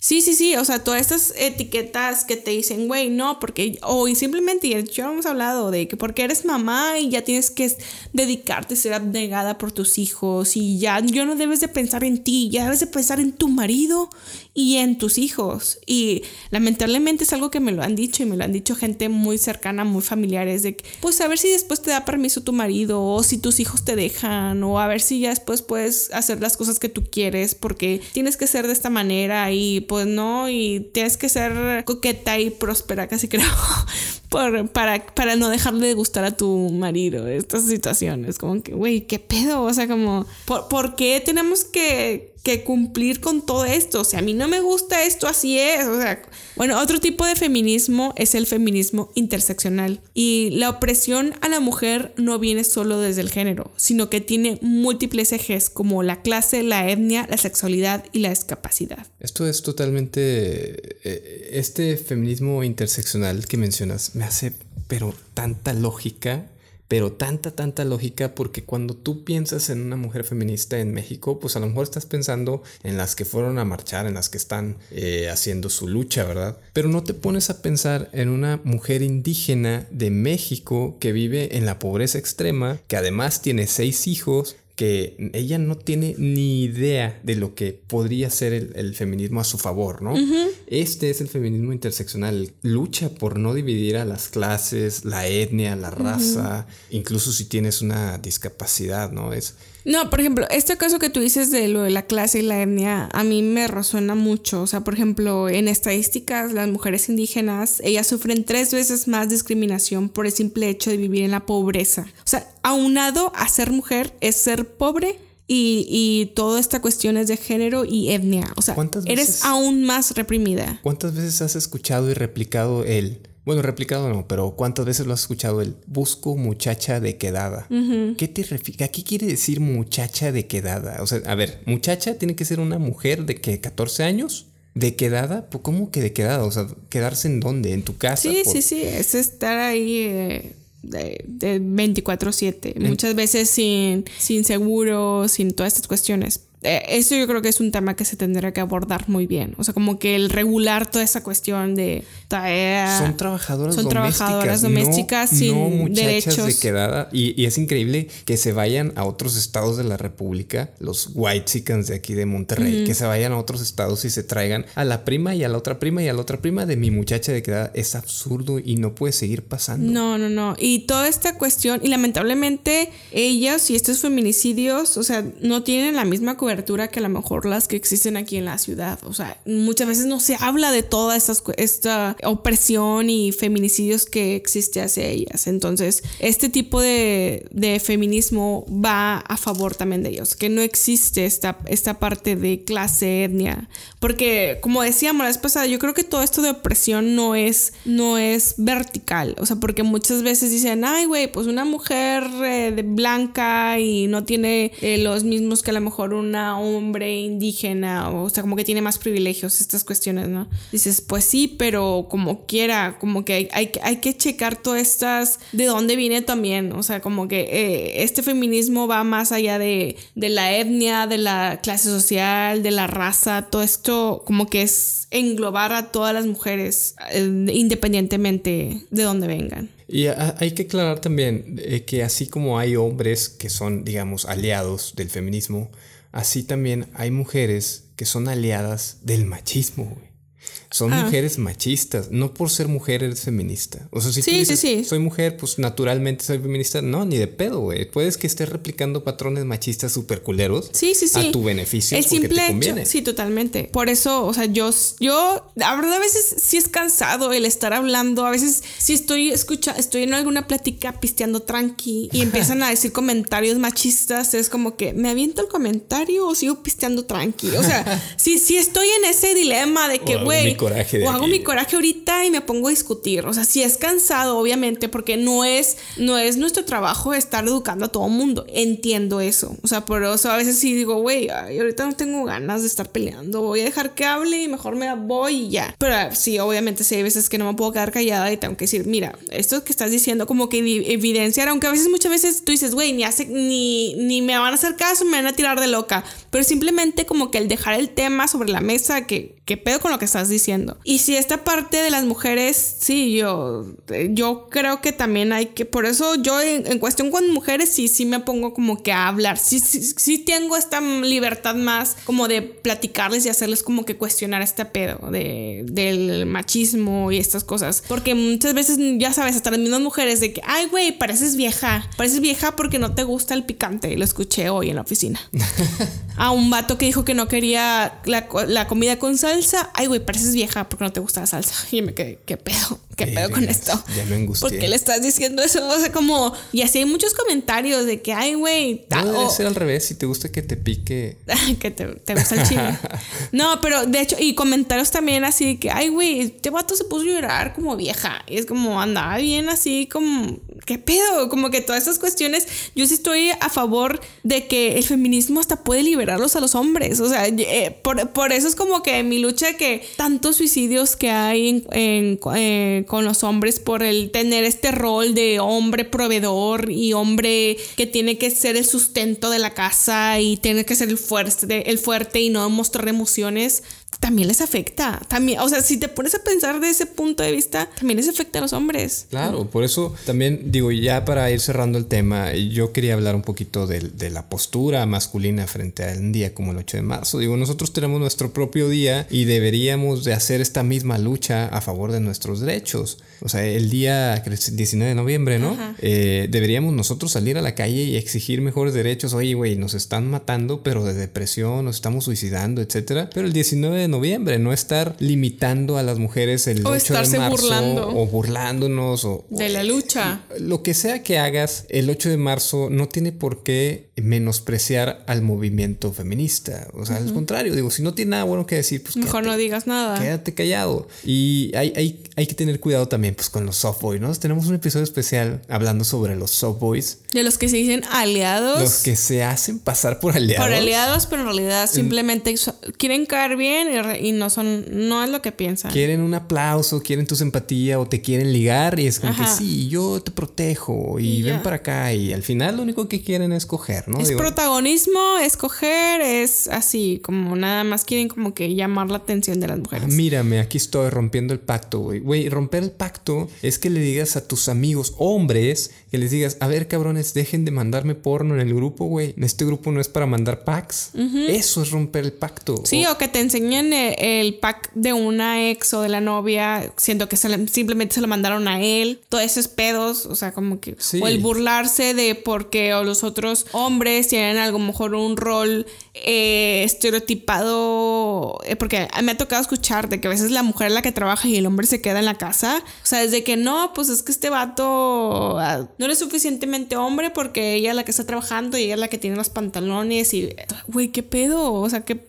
Sí, sí, sí, o sea, todas estas etiquetas que te dicen, güey, no, porque, o simplemente, ya hemos hablado de que porque eres mamá y ya tienes que dedicarte, ser abnegada por tus hijos y ya, yo no debes de pensar en ti, ya debes de pensar en tu marido y en tus hijos. Y lamentablemente es algo que me lo han dicho y me lo han dicho gente muy cercana, muy familiares, de que, pues a ver si después te da permiso tu marido o si tus hijos te dejan o a ver si ya después puedes hacer las cosas que tú quieres porque tienes que ser de esta manera y pues no, y tienes que ser coqueta y próspera, casi creo. por, para, para no dejarle de gustar a tu marido. Estas situaciones, como que, güey, ¿qué pedo? O sea, como, ¿por, ¿por qué tenemos que que cumplir con todo esto. O sea, a mí no me gusta esto, así es. O sea, bueno, otro tipo de feminismo es el feminismo interseccional. Y la opresión a la mujer no viene solo desde el género, sino que tiene múltiples ejes como la clase, la etnia, la sexualidad y la discapacidad. Esto es totalmente... Eh, este feminismo interseccional que mencionas me hace pero tanta lógica pero tanta, tanta lógica porque cuando tú piensas en una mujer feminista en México, pues a lo mejor estás pensando en las que fueron a marchar, en las que están eh, haciendo su lucha, ¿verdad? Pero no te pones a pensar en una mujer indígena de México que vive en la pobreza extrema, que además tiene seis hijos, que ella no tiene ni idea de lo que podría ser el, feminismo a su favor, ¿no? Este es el feminismo interseccional, lucha por no dividir a las clases, la etnia, la raza, incluso si tienes una discapacidad, ¿no? Es, no, por ejemplo, este caso que tú dices de lo de la clase y la etnia, a mí me resuena mucho. O sea, por ejemplo, en estadísticas, las mujeres indígenas, ellas sufren tres veces más discriminación por el simple hecho de vivir en la pobreza. O sea, aunado a ser mujer es ser pobre y, y toda esta cuestión es de género y etnia. O sea, eres aún más reprimida. ¿Cuántas veces has escuchado y replicado el bueno, replicado no, pero ¿cuántas veces lo has escuchado el busco muchacha de quedada? ¿Qué te refiere? ¿A qué quiere decir muchacha de quedada? O sea, a ver, muchacha tiene que ser una mujer de que 14 años. ¿De quedada? Pues, ¿Cómo que de quedada? O sea, ¿quedarse en dónde? ¿En tu casa? Sí, sí, sí. Es estar ahí eh, de, de 24-7. Muchas veces sin, sin seguro, sin todas estas cuestiones. Eh, eso yo creo que es un tema que se tendrá que abordar muy bien. O sea, como que el regular toda esa cuestión de son trabajadoras son domésticas. trabajadoras domésticas sin derechos. de quedada. Y, es increíble que se vayan a otros estados de la República, los white chickens de aquí de Monterrey, que se vayan a otros estados y se traigan a la prima y a la otra prima y a la otra prima de mi muchacha de quedada. Es absurdo y no puede seguir pasando. No, no, no. Y toda esta cuestión, y lamentablemente ellas y estos feminicidios, o sea, no tienen la misma cobertura que a lo mejor las que existen aquí en la ciudad. O sea, muchas veces no se habla de toda esta opresión y feminicidios que existe hacia ellas. Entonces, este tipo de, de, feminismo va a favor también de ellos, que no existe esta, esta parte de clase, etnia. Porque, como decíamos la vez pasada, yo creo que todo esto de opresión no es, no es vertical. O sea, porque muchas veces dicen, ay, güey, pues una mujer eh, de blanca y no tiene eh, los mismos que a lo mejor una hombre indígena, o, sea, como que tiene más privilegios, estas cuestiones, ¿no? Dices, pues sí, pero como quiera, como que hay, hay, que checar todas estas, de dónde viene también, o sea, como que eh, este feminismo va más allá de, de la etnia, de la clase social, de la raza, todo esto como que es englobar a todas las mujeres eh, independientemente de dónde vengan. Y hay que aclarar también eh, que así como hay hombres que son, digamos, aliados del feminismo, así también hay mujeres que son aliadas del machismo, son ah. mujeres machistas. No por ser mujer eres feminista. O sea, si tú dices, soy mujer, pues naturalmente soy feminista. No, ni de pedo, güey. Puedes que estés replicando patrones machistas super culeros sí, sí, sí. a tu beneficio. El simple hecho. Sí, totalmente. Por eso, o sea, yo, yo, la verdad, a veces sí es cansado el estar hablando. A veces si estoy escucha, estoy en alguna plática pisteando tranqui y empiezan a decir comentarios machistas. Es como que me aviento el comentario o sigo pisteando tranqui. O sea, si, si estoy en ese dilema de que, güey, o hago mi coraje ahorita y me pongo a discutir. O sea, si es cansado, obviamente, porque no es, no es nuestro trabajo estar educando a todo mundo. Entiendo eso. O sea, por eso a veces sí digo, güey, ahorita no tengo ganas de estar peleando. Voy a dejar que hable y mejor me voy y ya. Pero ah, sí, obviamente sí hay veces que no me puedo quedar callada y tengo que decir, mira, esto que estás diciendo como que evidenciar, aunque a veces muchas veces tú dices, güey, ni, hace, ni, ni me van a hacer caso, me van a tirar de loca. Pero simplemente como que el dejar el tema sobre la mesa, que, que pedo con lo que estás diciendo. Y si esta parte de las mujeres, sí, yo, yo creo que también hay que, por eso yo en, cuestión con mujeres sí, sí me pongo como que a hablar, sí, sí, sí, tengo esta libertad más como de platicarles y hacerles como que cuestionar este pedo de, del machismo y estas cosas. Porque muchas veces, ya sabes, hasta las mismas mujeres de que, ay, güey, pareces vieja, pareces vieja porque no te gusta el picante. Lo escuché hoy en la oficina. a un vato que dijo que no quería la, la comida con salsa, ay, güey, pareces vieja vieja porque no te gusta la salsa. Y me quedé, ¿qué pedo? ¿Qué pedo con esto? Ya me angustié. ¿Por qué le estás diciendo eso? O sea, como. Y así hay muchos comentarios de que, ay, güey. No, debe ser al revés. Si te gusta que te pique. que te, te gusta el chile. no, pero de hecho, y comentarios también así de que, ay, güey, este vato se puso a llorar como vieja. Y es como, andaba bien así, como, ¿qué pedo? Como que todas esas cuestiones. Yo sí estoy a favor de que el feminismo hasta puede liberarlos a los hombres. O sea, eh, por, por, eso es como que mi lucha que suicidios que hay en, en, eh, con los hombres por el tener este rol de hombre proveedor y hombre que tiene que ser el sustento de la casa y tiene que ser el fuerte, el fuerte y no mostrar emociones también les afecta. También, o sea, si te pones a pensar de ese punto de vista, también les afecta a los hombres. Claro, por eso también digo, ya para ir cerrando el tema, yo quería hablar un poquito de, de la postura masculina frente a un día como el 8 de marzo. Digo, nosotros tenemos nuestro propio día y deberíamos de hacer esta misma lucha a favor de nuestros derechos. O sea, el día 19 de noviembre, ¿no? Eh, deberíamos nosotros salir a la calle y exigir mejores derechos. Oye, güey, nos están matando, pero de depresión, nos estamos suicidando, etcétera. Pero el 19 de noviembre, no estar limitando a las mujeres el 8 de marzo burlando. o burlándonos o de la lucha. Lo que sea que hagas el 8 de marzo no tiene por qué menospreciar al movimiento feminista. O sea, al contrario, digo, si no tiene nada bueno que decir, pues mejor no digas nada. Quédate callado. Y hay, hay, hay que tener cuidado también pues con los softboys, ¿no? Tenemos un episodio especial hablando sobre los softboys. De los que se dicen aliados. Los que se hacen pasar por aliados. Por aliados, pero en realidad simplemente quieren caer bien y no son, no es lo que piensan. Quieren un aplauso, quieren tu simpatía o te quieren ligar y es como que sí, yo te protejo y, ven para acá y al final lo único que quieren es coger, ¿no? Es protagonismo, es coger, es así, como nada más quieren como que llamar la atención de las mujeres. mírame, aquí estoy rompiendo el pacto, güey. Güey, romper el pacto es que le digas a tus amigos hombres, que les digas, a ver cabrones, dejen de mandarme porno en el grupo, güey. Este grupo no es para mandar packs. Eso es romper el pacto. Sí, o, que te enseñen el, pack de una ex o de la novia, siendo que simplemente se lo mandaron a él. Todos esos pedos, o sea, como que... O el burlarse de porque o los otros hombres tienen a lo mejor un rol eh, estereotipado, eh, porque me ha tocado escuchar de que a veces la mujer es la que trabaja y el hombre se queda en la casa. O sea, desde que no, pues es que este vato ah, no es suficientemente hombre porque ella es la que está trabajando y ella es la que tiene los pantalones y, güey, ¿qué pedo? O sea, ¿qué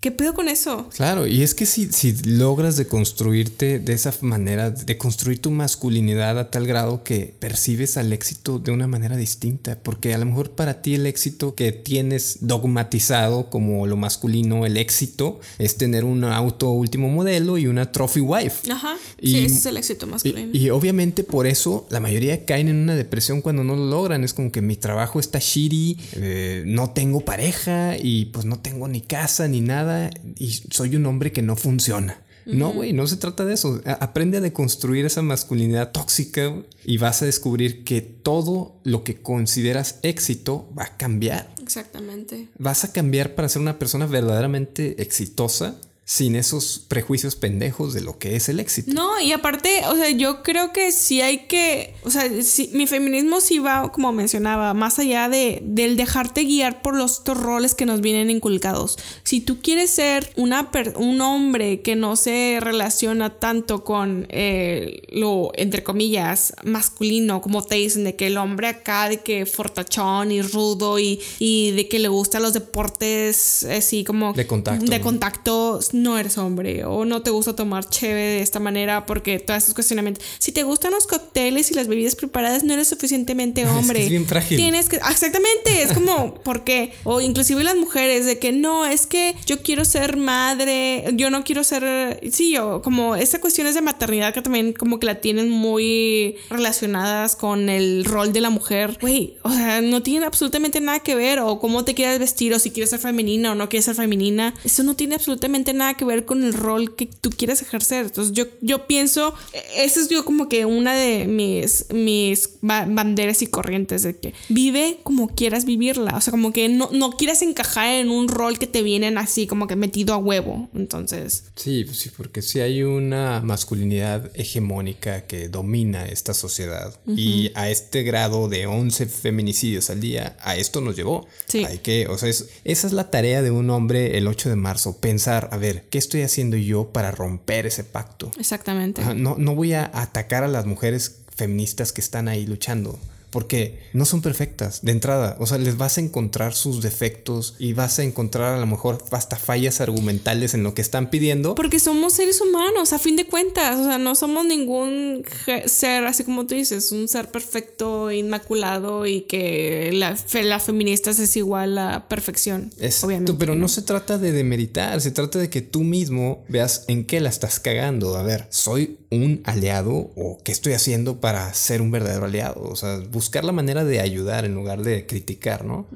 ¿Qué pedo con eso? Claro, y es que si, si logras deconstruirte de esa manera, de construir tu masculinidad a tal grado que percibes al éxito de una manera distinta, porque a lo mejor para ti el éxito que tienes dogmatizado como lo masculino, el éxito es tener un auto último modelo y una trophy wife. Ajá. Y, sí, ese es el éxito masculino. Y, obviamente por eso la mayoría caen en una depresión cuando no lo logran. Es como que mi trabajo está shitty, eh, no tengo pareja y pues no tengo ni casa ni nada y soy un hombre que no funciona. No, güey, no se trata de eso. Aprende a deconstruir esa masculinidad tóxica y vas a descubrir que todo lo que consideras éxito va a cambiar. Exactamente. Vas a cambiar para ser una persona verdaderamente exitosa sin esos prejuicios pendejos de lo que es el éxito. No, y aparte, o sea, yo creo que sí hay que, o sea, mi feminismo sí va, como mencionaba, más allá de, del dejarte guiar por los roles que nos vienen inculcados. Si tú quieres ser una un hombre que no se relaciona tanto con eh, lo, entre comillas, masculino, como te dicen, de que el hombre acá, de que fortachón y rudo y, y de que le gustan los deportes así como... De contacto. De contacto no eres hombre o no te gusta tomar cheve de esta manera porque todas estos cuestionamientos. Si te gustan los cócteles y las bebidas preparadas, no eres suficientemente hombre. es bien frágil. Tienes que, exactamente, es como, ¿por qué? O inclusive las mujeres de que no, es que yo quiero ser madre, yo no quiero ser, sí, yo, como esa cuestiones de maternidad que también como que la tienen muy relacionadas con el rol de la mujer. Güey, o sea, no tiene absolutamente nada que ver o cómo te quieres vestir o si quieres ser femenina o no quieres ser femenina. Eso no tiene absolutamente nada que ver con el rol que tú quieres ejercer. Entonces yo, yo pienso, esa es yo como que una de mis, mis banderas y corrientes de que vive como quieras vivirla. O sea, como que no, no quieras encajar en un rol que te vienen así como que metido a huevo. Entonces... Sí, pues sí, porque si hay una masculinidad hegemónica que domina esta sociedad y a este grado de 11 feminicidios al día, a esto nos llevó. Sí. Hay que, o sea, esa es la tarea de un hombre el 8 de marzo, pensar, a ver, ver, ¿qué estoy haciendo yo para romper ese pacto? Exactamente. no, no voy a atacar a las mujeres feministas que están ahí luchando porque no son perfectas de entrada. O sea, les vas a encontrar sus defectos y vas a encontrar a lo mejor hasta fallas argumentales en lo que están pidiendo. Porque somos seres humanos, a fin de cuentas. O sea, no somos ningún ser, así como tú dices, un ser perfecto, inmaculado y que la, fe, la feminista es igual a perfección. obviamente. Pero no se trata de demeritar, se trata de que tú mismo veas en qué la estás cagando. A ver, ¿soy un aliado o qué estoy haciendo para ser un verdadero aliado? O sea, buscar la manera de ayudar en lugar de criticar, ¿no?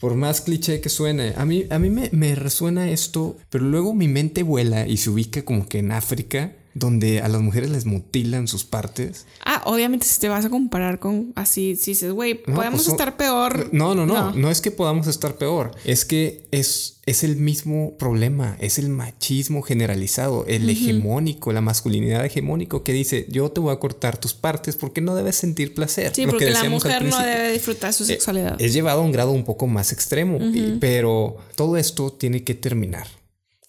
Por más cliché que suene, a mí, a mí me, me resuena esto, pero luego mi mente vuela y se ubica como que en África donde a las mujeres les mutilan sus partes. Ah, obviamente si te vas a comparar con así, si dices, güey, podemos pues, estar peor. No, no, no, no, es que podamos estar peor, es que es, es el mismo problema, es el machismo generalizado, el hegemónico, la masculinidad hegemónico que dice, yo te voy a cortar tus partes porque no debes sentir placer. Sí, porque la mujer no debe disfrutar su eh, sexualidad. Es llevado a un grado un poco más extremo, pero todo esto tiene que terminar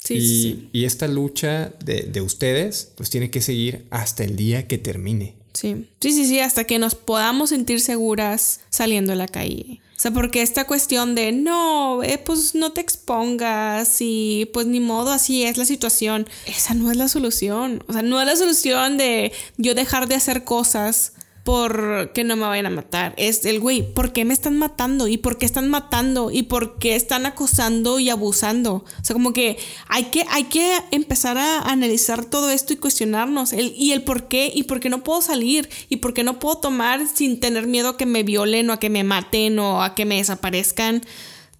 y, esta lucha de, ustedes, pues tiene que seguir hasta el día que termine. Sí, sí, sí, sí, hasta que nos podamos sentir seguras saliendo a la calle. O sea, porque esta cuestión de no, eh, pues no te expongas y pues ni modo, así es la situación. Esa no es la solución. O sea, no es la solución de yo dejar de hacer cosas por que no me vayan a matar. Es el güey, ¿por qué me están matando? ¿Y por qué están matando? ¿Y por qué están acosando y abusando? O sea, como que hay que, hay que empezar a analizar todo esto y cuestionarnos. El, y el por qué, y por qué no puedo salir, y por qué no puedo tomar sin tener miedo a que me violen o a que me maten o a que me desaparezcan.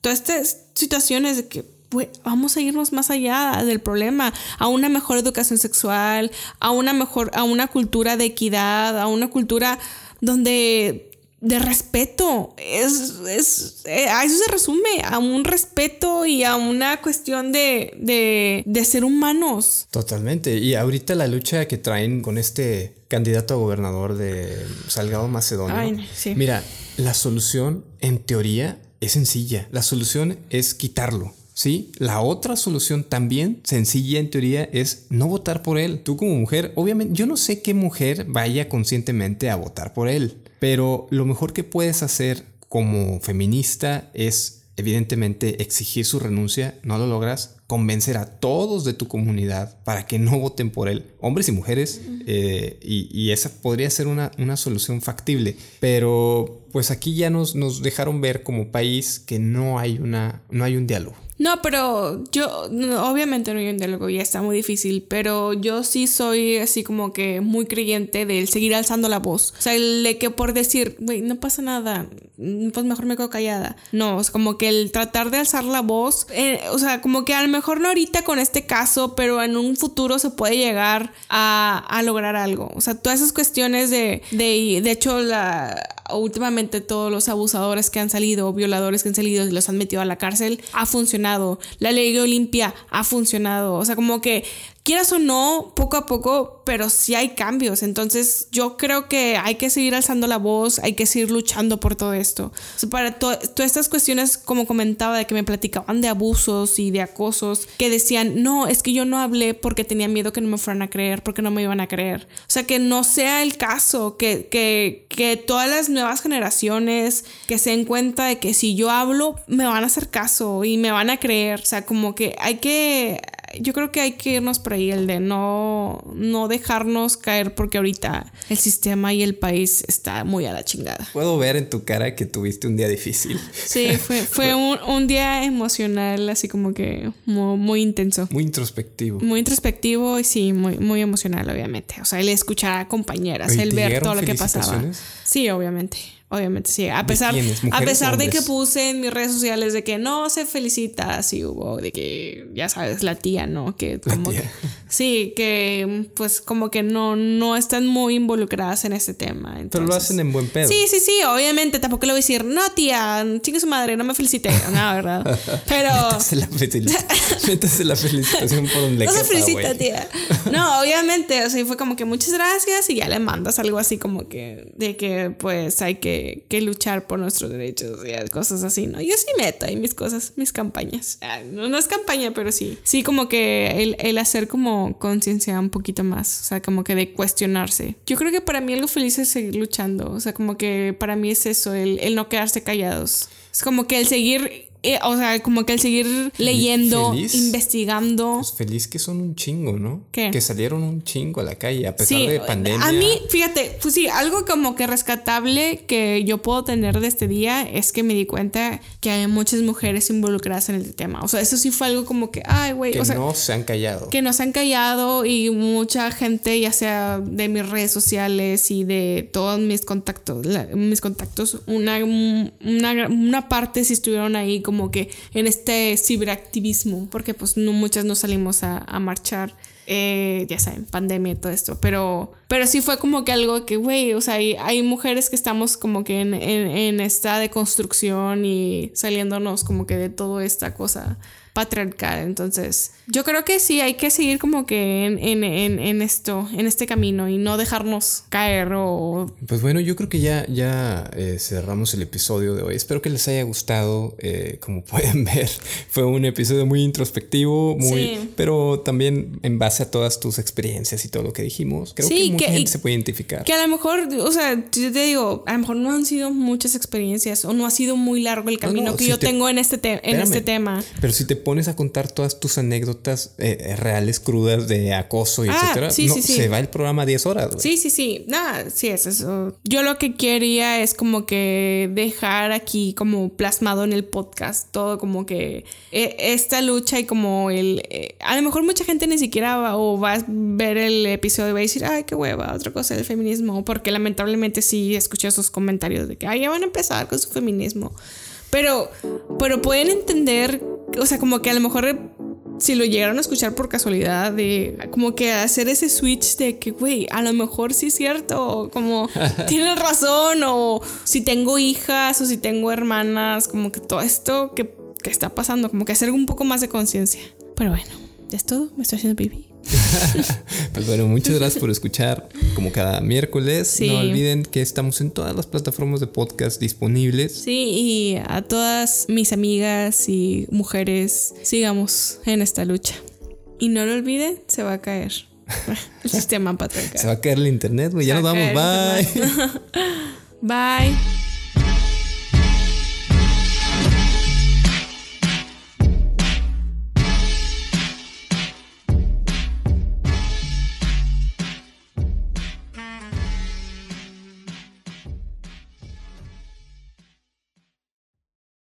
Todas estas situaciones de que vamos a irnos más allá del problema, a una mejor educación sexual, a una mejor, a una cultura de equidad, a una cultura donde de respeto. Es, es, eh, a eso se resume, a un respeto y a una cuestión de, de, de, ser humanos. Totalmente. Y ahorita la lucha que traen con este candidato a gobernador de Salgado Macedonio. Mira, la solución en teoría es sencilla. La solución es quitarlo. ¿Sí? La otra solución también sencilla en teoría es no votar por él. Tú como mujer, obviamente, yo no sé qué mujer vaya conscientemente a votar por él, pero lo mejor que puedes hacer como feminista es evidentemente exigir su renuncia, no lo logras, convencer a todos de tu comunidad para que no voten por él, hombres y mujeres, eh, y, esa podría ser una, una, solución factible. Pero pues aquí ya nos, nos dejaron ver como país que no hay, una, no hay un diálogo. No, pero yo, obviamente no hay un diálogo, ya está muy difícil, pero yo sí soy así como que muy creyente del seguir alzando la voz. O sea, el de que por decir, güey, no pasa nada, pues mejor me quedo callada. No, sea, como que el tratar de alzar la voz, eh, o sea, como que a lo mejor no ahorita con este caso, pero en un futuro se puede llegar a, a lograr algo. O sea, todas esas cuestiones de, de, de hecho, la, últimamente todos los abusadores que han salido, violadores que han salido los han metido a la cárcel, ha funcionado. La ley Olimpia ha funcionado. O sea, como que quieras o no, poco a poco, pero sí hay cambios. Entonces yo creo que hay que seguir alzando la voz, hay que seguir luchando por todo esto. para todas estas cuestiones, como comentaba, de que me platicaban de abusos y de acosos, que decían, no, es que yo no hablé porque tenía miedo que no me fueran a creer, porque no me iban a creer. O sea, que no sea el caso, que, que, que todas las nuevas generaciones que se den cuenta de que si yo hablo, me van a hacer caso y me van a creer. O sea, como que hay que yo creo que hay que irnos por ahí, el de no, no dejarnos caer porque ahorita el sistema y el país está muy a la chingada. Puedo ver en tu cara que tuviste un día difícil. Sí, fue, fue un, un, día emocional, así como que muy, intenso. Muy introspectivo. Muy introspectivo y sí, muy, muy emocional, obviamente. O sea, el escuchar a compañeras, el ver todo lo que pasaba. Sí, obviamente. Obviamente, sí. A pesar, a pesar de que puse en mis redes sociales de que no se felicita, sí hubo, de que ya sabes, la tía, ¿no? Que como Sí, que pues como que no, no están muy involucradas en este tema. Pero lo hacen en buen pedo. Sí, sí, sí, obviamente tampoco le voy a decir, no tía, chingue su madre, no me felicite. No, ¿verdad? Pero... Métase la, felicitación por un No se felicita, tía. No, obviamente, o sea, fue como que muchas gracias y ya le mandas algo así como que de que pues hay que, que luchar por nuestros derechos y cosas así, ¿no? Yo sí meto ahí mis cosas, mis campañas. Ah, no, no es campaña, pero sí. Sí, como que el, el hacer como conciencia un poquito más, o sea, como que de cuestionarse. Yo creo que para mí algo feliz es seguir luchando, o sea, como que para mí es eso, el, el no quedarse callados. Es como que el seguir eh, o sea, como que al seguir leyendo, investigando. Pues feliz que son un chingo, ¿no? Que salieron un chingo a la calle a pesar de pandemia. A mí, fíjate, pues sí, algo como que rescatable que yo puedo tener de este día es que me di cuenta que hay muchas mujeres involucradas en el tema. O sea, eso sí fue algo como que, ay, güey. Que no se han callado. Que no se han callado y mucha gente, ya sea de mis redes sociales y de todos mis contactos, mis contactos, una, una, una parte sí estuvieron ahí como que en este ciberactivismo, porque pues no, muchas no salimos a, marchar. Eh, ya saben, pandemia y todo esto, pero, pero sí fue como que algo que, güey, o sea, hay, hay, mujeres que estamos como que en, en, en esta deconstrucción y saliéndonos como que de toda esta cosa patriarcal. Entonces, yo creo que sí hay que seguir como que en, en, en, esto, en este camino y no dejarnos caer o... Pues bueno, yo creo que ya, ya eh, cerramos el episodio de hoy. Espero que les haya gustado. Eh, como pueden ver, fue un episodio muy introspectivo, muy... Pero también en base a todas tus experiencias y todo lo que dijimos, creo que mucha gente se puede identificar. Que a lo mejor, o sea, yo te digo, a lo mejor no han sido muchas experiencias o no ha sido muy largo el camino que yo tengo en este, en este tema. Pero si te pones a contar todas tus anécdotas eh, eh, reales, crudas de acoso y ah, etcétera, no, se va el programa 10 horas. Sí, sí, sí. Nada, sí, es eso. Yo lo que quería es como que dejar aquí como plasmado en el podcast todo como que eh, esta lucha y como el... a lo mejor mucha gente ni siquiera va, o va a ver el episodio y va a decir, ay, qué hueva, otra cosa del feminismo, porque lamentablemente sí escuché esos comentarios de que, ay, ya van a empezar con su feminismo. Pero, pero pueden entender o sea, como que a lo mejor si lo llegaron a escuchar por casualidad, de como que hacer ese switch de que, güey, a lo mejor sí es cierto, como tienen razón, o si tengo hijas, o si tengo hermanas, como que todo esto que, que está pasando, como que hacer un poco más de conciencia. Pero bueno, ya es todo, me estoy haciendo pipí. pues bueno, muchas gracias por escuchar como cada miércoles. No olviden que estamos en todas las plataformas de podcast disponibles. Sí, y a todas mis amigas y mujeres, sigamos en esta lucha. Y no lo olviden, se va a caer el sistema patriarcal. Se va a caer el internet, güey. Ya nos vamos. Bye. Bye.